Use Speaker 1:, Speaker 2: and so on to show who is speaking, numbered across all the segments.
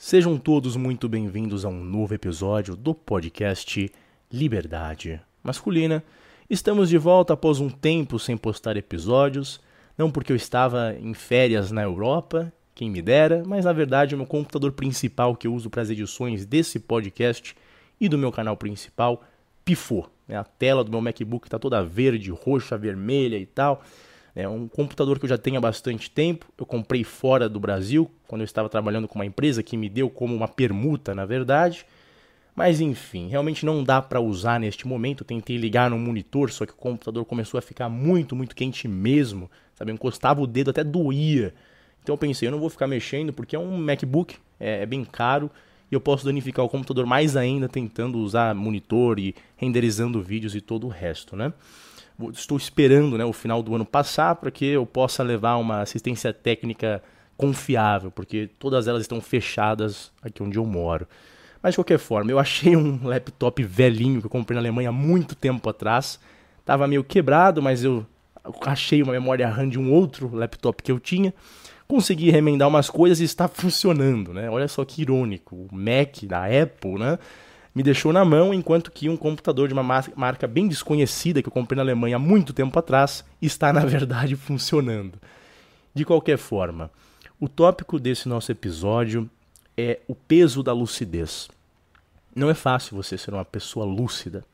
Speaker 1: Sejam todos muito bem-vindos a um novo episódio do podcast Liberdade Masculina. Estamos de volta após um tempo sem postar episódios, não porque eu estava em férias na Europa, quem me dera, mas na verdade o meu computador principal que eu uso para as edições desse podcast e do meu canal principal pifou. Né? A tela do meu MacBook está toda verde, roxa, vermelha e tal. É um computador que eu já tenho há bastante tempo. Eu comprei fora do Brasil, quando eu estava trabalhando com uma empresa que me deu como uma permuta, na verdade. Mas enfim, realmente não dá para usar neste momento. Eu tentei ligar no monitor, só que o computador começou a ficar muito, muito quente mesmo. Sabe, eu encostava o dedo até doía. Então eu pensei, eu não vou ficar mexendo porque é um MacBook, é, é bem caro e eu posso danificar o computador mais ainda tentando usar monitor e renderizando vídeos e todo o resto, né? Estou esperando né, o final do ano passar para que eu possa levar uma assistência técnica confiável, porque todas elas estão fechadas aqui onde eu moro. Mas de qualquer forma, eu achei um laptop velhinho que eu comprei na Alemanha há muito tempo atrás. Tava meio quebrado, mas eu achei uma memória RAM de um outro laptop que eu tinha. Consegui remendar umas coisas e está funcionando, né? Olha só que irônico. O Mac da Apple, né? Me deixou na mão, enquanto que um computador de uma marca bem desconhecida que eu comprei na Alemanha há muito tempo atrás está, na verdade, funcionando. De qualquer forma, o tópico desse nosso episódio é o peso da lucidez. Não é fácil você ser uma pessoa lúcida.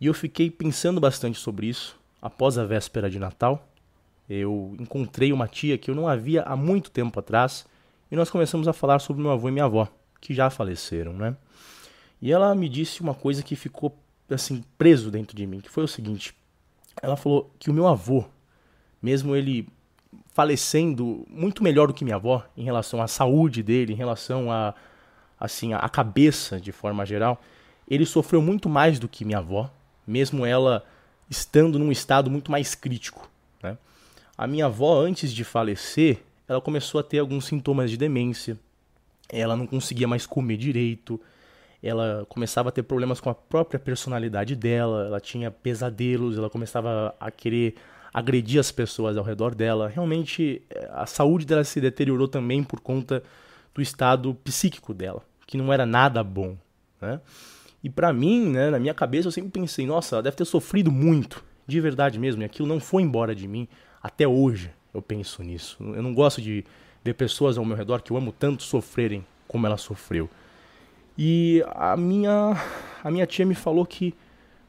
Speaker 1: E eu fiquei pensando bastante sobre isso após a véspera de Natal. Eu encontrei uma tia que eu não havia há muito tempo atrás e nós começamos a falar sobre meu avô e minha avó, que já faleceram, né? E ela me disse uma coisa que ficou assim preso dentro de mim, que foi o seguinte: ela falou que o meu avô, mesmo ele falecendo muito melhor do que minha avó em relação à saúde dele, em relação a assim a cabeça de forma geral, ele sofreu muito mais do que minha avó, mesmo ela estando num estado muito mais crítico. Né? A minha avó, antes de falecer, ela começou a ter alguns sintomas de demência. Ela não conseguia mais comer direito, ela começava a ter problemas com a própria personalidade dela, ela tinha pesadelos, ela começava a querer agredir as pessoas ao redor dela. Realmente, eh, a saúde dela se deteriorou também por conta do estado psíquico dela, que não era nada bom, né? E para mim, né, na minha cabeça, eu sempre pensei, nossa, ela deve ter sofrido muito, de verdade mesmo, e aquilo não foi embora de mim até hoje. Eu penso nisso. Eu não gosto de ver pessoas ao meu redor que eu amo tanto sofrerem como ela sofreu. E a minha, a minha tia me falou que,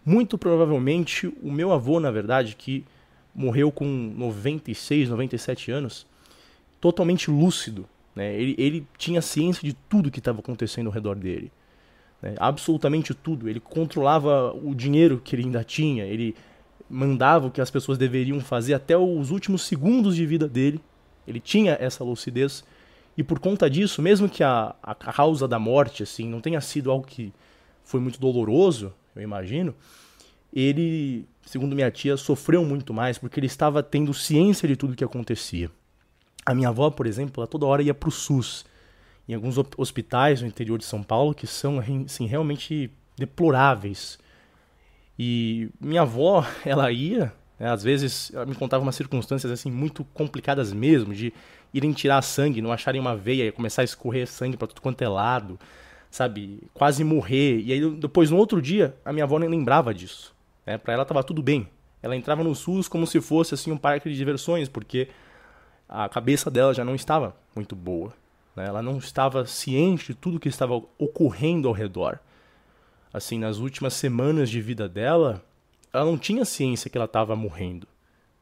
Speaker 1: muito provavelmente, o meu avô, na verdade, que morreu com 96, 97 anos, totalmente lúcido. Né? Ele, ele tinha ciência de tudo que estava acontecendo ao redor dele. Né? Absolutamente tudo. Ele controlava o dinheiro que ele ainda tinha, ele mandava o que as pessoas deveriam fazer até os últimos segundos de vida dele. Ele tinha essa lucidez e por conta disso, mesmo que a, a causa da morte assim não tenha sido algo que foi muito doloroso, eu imagino, ele, segundo minha tia, sofreu muito mais porque ele estava tendo ciência de tudo que acontecia. A minha avó, por exemplo, ela toda hora ia para o SUS, em alguns hospitais no interior de São Paulo que são assim, realmente deploráveis. E minha avó, ela ia, né, às vezes, ela me contava umas circunstâncias assim muito complicadas mesmo, de irem tirar sangue, não acharem uma veia e começar a escorrer sangue para tudo quanto é lado, sabe? Quase morrer. E aí depois no outro dia, a minha avó nem lembrava disso. Né? Para ela tava tudo bem. Ela entrava no SUS como se fosse assim um parque de diversões, porque a cabeça dela já não estava muito boa. Né? Ela não estava ciente de tudo que estava ocorrendo ao redor. Assim, nas últimas semanas de vida dela, ela não tinha ciência que ela estava morrendo.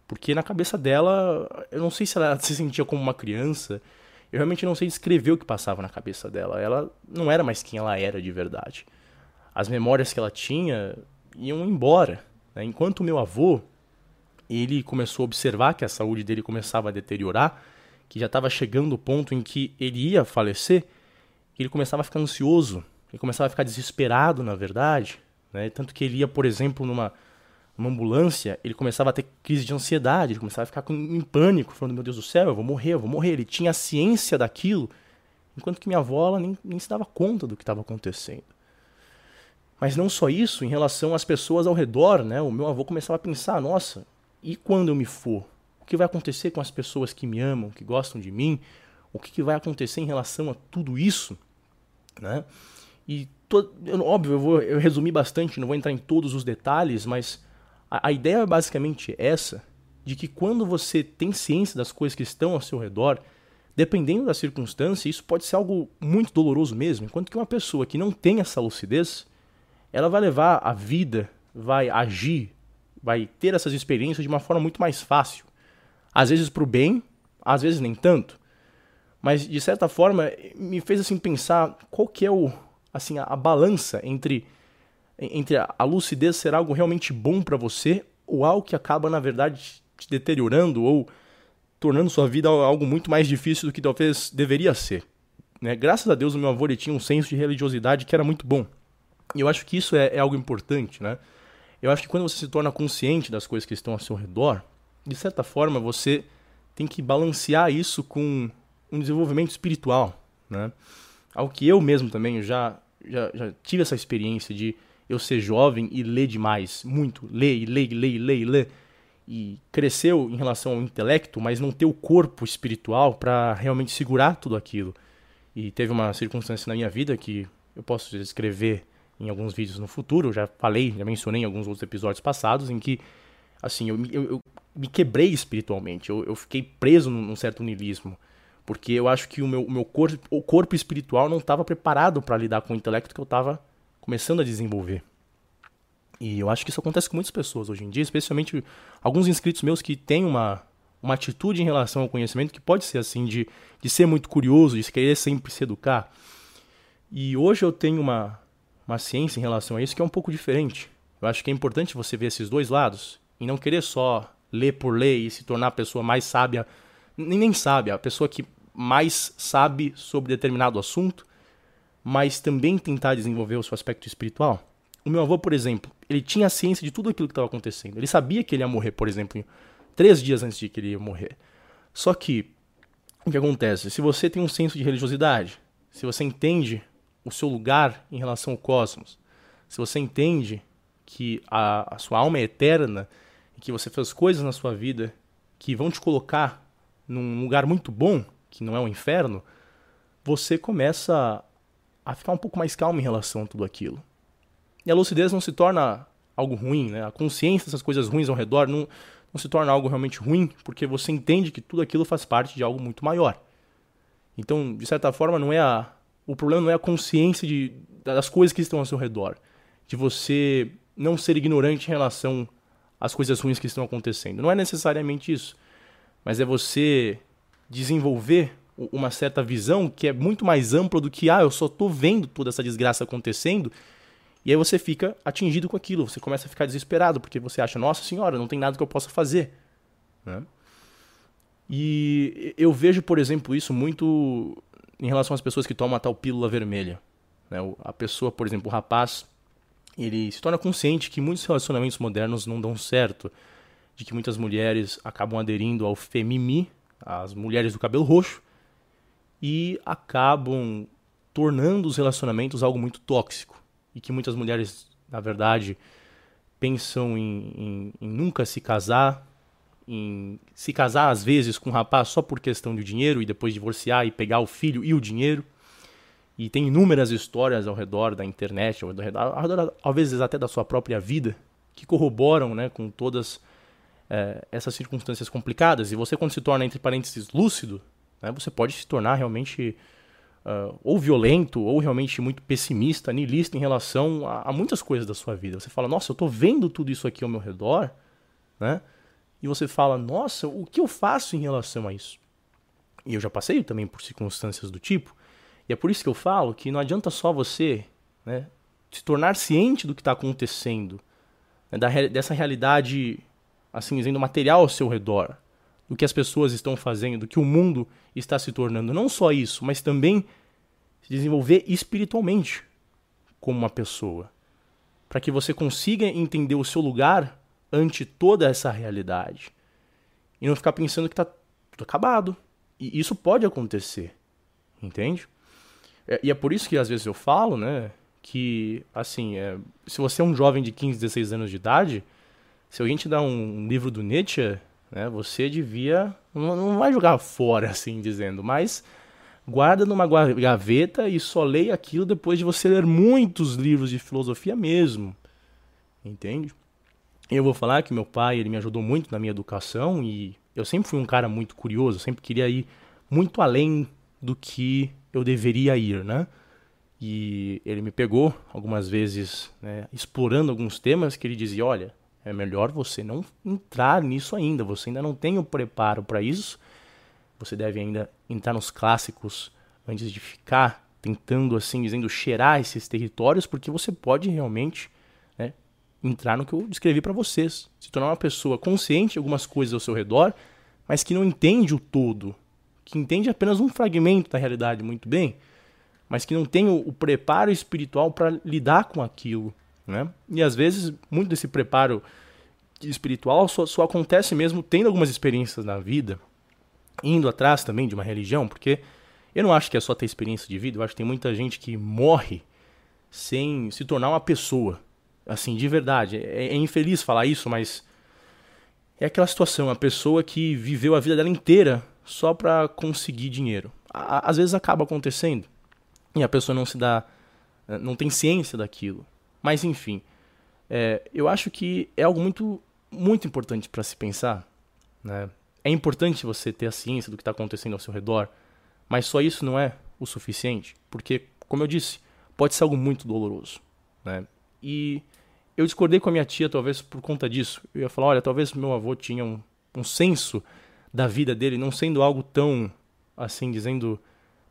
Speaker 1: Porque na cabeça dela, eu não sei se ela se sentia como uma criança. Eu realmente não sei descrever o que passava na cabeça dela. Ela não era mais quem ela era de verdade. As memórias que ela tinha iam embora. Né? Enquanto o meu avô, ele começou a observar que a saúde dele começava a deteriorar, que já estava chegando o ponto em que ele ia falecer, ele começava a ficar ansioso, ele começava a ficar desesperado, na verdade. Né? Tanto que ele ia, por exemplo, numa uma ambulância, ele começava a ter crise de ansiedade, ele começava a ficar com, em pânico, falando: Meu Deus do céu, eu vou morrer, eu vou morrer. Ele tinha a ciência daquilo, enquanto que minha avó ela nem, nem se dava conta do que estava acontecendo. Mas não só isso, em relação às pessoas ao redor, né? O meu avô começava a pensar: Nossa, e quando eu me for? O que vai acontecer com as pessoas que me amam, que gostam de mim? O que, que vai acontecer em relação a tudo isso? né? E to, óbvio, eu vou eu resumir bastante, não vou entrar em todos os detalhes, mas a, a ideia é basicamente essa, de que quando você tem ciência das coisas que estão ao seu redor, dependendo da circunstância, isso pode ser algo muito doloroso mesmo, enquanto que uma pessoa que não tem essa lucidez, ela vai levar a vida, vai agir, vai ter essas experiências de uma forma muito mais fácil. Às vezes para o bem, às vezes nem tanto. Mas de certa forma me fez assim pensar qual que é o assim a, a balança entre entre a, lucidez ser algo realmente bom para você ou algo que acaba na verdade te deteriorando ou tornando sua vida algo muito mais difícil do que talvez deveria ser. Né? Graças a Deus o meu avô tinha um senso de religiosidade que era muito bom. E eu acho que isso é, é algo importante, né? Eu acho que quando você se torna consciente das coisas que estão ao seu redor, de certa forma você tem que balancear isso com um desenvolvimento espiritual, né? Algo que eu mesmo também já, já, já tive essa experiência de eu ser jovem e ler demais, muito, ler e ler e ler e ler e ler. E cresceu em relação ao intelecto, mas não ter o corpo espiritual para realmente segurar tudo aquilo. E teve uma circunstância na minha vida que eu posso descrever em alguns vídeos no futuro, já falei, já mencionei em alguns outros episódios passados, em que, assim, eu, eu, eu me quebrei espiritualmente, eu, eu fiquei preso num, certo niilismo, porque eu acho que o meu, o meu corpo, o corpo espiritual não estava preparado para lidar com o intelecto que eu estava começando a desenvolver. E eu acho que isso acontece com muitas pessoas hoje em dia, especialmente alguns inscritos meus que têm uma, uma atitude em relação ao conhecimento que pode ser assim, de, de ser muito curioso, de querer sempre se educar. E hoje eu tenho uma, uma ciência em relação a isso que é um pouco diferente. Eu acho que é importante você ver esses dois lados e não querer só ler por ler e se tornar a pessoa mais sábia, nem, nem sábia, a pessoa que mais sabe sobre determinado assunto, mas também tentar desenvolver o seu aspecto espiritual. O meu avô, por exemplo, ele tinha ciência de tudo aquilo que estava acontecendo. Ele sabia que ele ia morrer, por exemplo, três dias antes de que ele ia morrer. Só que, o que acontece? Se você tem um senso de religiosidade, se você entende o seu lugar em relação ao cosmos, se você entende que a, a sua alma é eterna e que você fez coisas na sua vida que vão te colocar num lugar muito bom, que não é o um inferno, você começa a ficar um pouco mais calmo em relação a tudo aquilo. E a lucidez não se torna algo ruim, né? A consciência dessas coisas ruins ao redor não, não se torna algo realmente ruim, porque você entende que tudo aquilo faz parte de algo muito maior. Então, de certa forma, não é a, o problema não é a consciência de, das coisas que estão ao seu redor, de você não ser ignorante em relação às coisas ruins que estão acontecendo. Não é necessariamente isso, mas é você desenvolver uma certa visão que é muito mais ampla do que, ah, eu só estou vendo toda essa desgraça acontecendo, e aí você fica atingido com aquilo, você começa a ficar desesperado, porque você acha, nossa senhora, não tem nada que eu possa fazer. Né? E eu vejo, por exemplo, isso muito em relação às pessoas que tomam a tal pílula vermelha. Né? A pessoa, por exemplo, o rapaz, ele se torna consciente que muitos relacionamentos modernos não dão certo, de que muitas mulheres acabam aderindo ao femimi, as mulheres do cabelo roxo, e acabam tornando os relacionamentos algo muito tóxico. E que muitas mulheres, na verdade, pensam em, em, em nunca se casar, em se casar às vezes com um rapaz só por questão de dinheiro e depois divorciar e pegar o filho e o dinheiro. E tem inúmeras histórias ao redor da internet, ao redor, ao redor às vezes até da sua própria vida, que corroboram né, com todas é, essas circunstâncias complicadas. E você, quando se torna, entre parênteses, lúcido, né, você pode se tornar realmente uh, ou violento, ou realmente muito pessimista, niilista em relação a, a muitas coisas da sua vida. Você fala, nossa, eu estou vendo tudo isso aqui ao meu redor, né? e você fala, nossa, o que eu faço em relação a isso? E eu já passei também por circunstâncias do tipo, e é por isso que eu falo que não adianta só você né, se tornar ciente do que está acontecendo, né, da, dessa realidade, assim dizendo, material ao seu redor, do que as pessoas estão fazendo, do que o mundo está se tornando. Não só isso, mas também se desenvolver espiritualmente como uma pessoa, para que você consiga entender o seu lugar ante toda essa realidade. E não ficar pensando que está tudo acabado. E isso pode acontecer. Entende? É, e é por isso que às vezes eu falo, né? Que, assim, é, se você é um jovem de 15, 16 anos de idade, se alguém te dá um livro do Nietzsche, né? Você devia. Não, vai jogar fora, assim dizendo, mas guarda numa gaveta e só leia aquilo depois de você ler muitos livros de filosofia mesmo. Entende? Eu vou falar que meu pai, ele me ajudou muito na minha educação e eu sempre fui um cara muito curioso, sempre queria ir muito além do que eu deveria ir, né? E ele me pegou algumas vezes, né, explorando alguns temas que ele dizia, olha, é melhor você não entrar nisso ainda, você ainda não tem o preparo para isso. Você deve ainda entrar nos clássicos antes de ficar tentando assim, dizendo cheirar esses territórios, porque você pode realmente né, entrar no que eu descrevi para vocês, se tornar uma pessoa consciente de algumas coisas ao seu redor, mas que não entende o todo, que entende apenas um fragmento da realidade muito bem, mas que não tem o, o preparo espiritual para lidar com aquilo. Né? E às vezes, muito desse preparo espiritual só, só acontece mesmo tendo algumas experiências na vida, indo atrás também de uma religião, porque eu não acho que é só ter experiência de vida, eu acho que tem muita gente que morre sem se tornar uma pessoa. Assim, de verdade. É, é infeliz falar isso, mas é aquela situação, a pessoa que viveu a vida dela inteira só para conseguir dinheiro. Às vezes acaba acontecendo e a pessoa não se dá, não tem ciência daquilo. Mas enfim, é, eu acho que é algo muito, muito importante para se pensar. Né? É importante você ter a ciência do que está acontecendo ao seu redor, mas só isso não é o suficiente, porque, como eu disse, pode ser algo muito doloroso. Né? E eu discordei com a minha tia, talvez por conta disso. Eu ia falar: olha, talvez meu avô tinha um, um senso da vida dele, não sendo algo tão, assim, dizendo,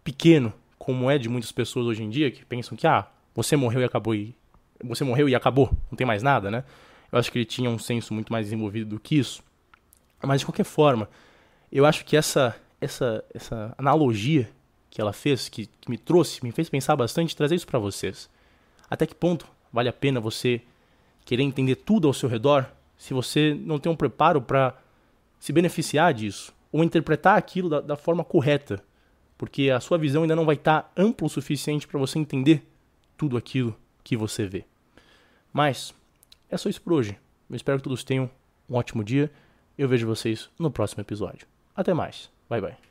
Speaker 1: pequeno, como é de muitas pessoas hoje em dia, que pensam que, ah, você morreu e acabou e você morreu e acabou, não tem mais nada, né? Eu acho que ele tinha um senso muito mais desenvolvido do que isso. Mas de qualquer forma, eu acho que essa essa essa analogia que ela fez, que, que me trouxe, me fez pensar bastante, trazer isso para vocês. Até que ponto vale a pena você querer entender tudo ao seu redor se você não tem um preparo para se beneficiar disso ou interpretar aquilo da, da, forma correta, porque a sua visão ainda não vai estar tá ampla o suficiente para você entender tudo aquilo que você vê. Mas é só isso por hoje. Eu espero que todos tenham um ótimo dia. Eu vejo vocês no próximo episódio. Até mais. Bye bye.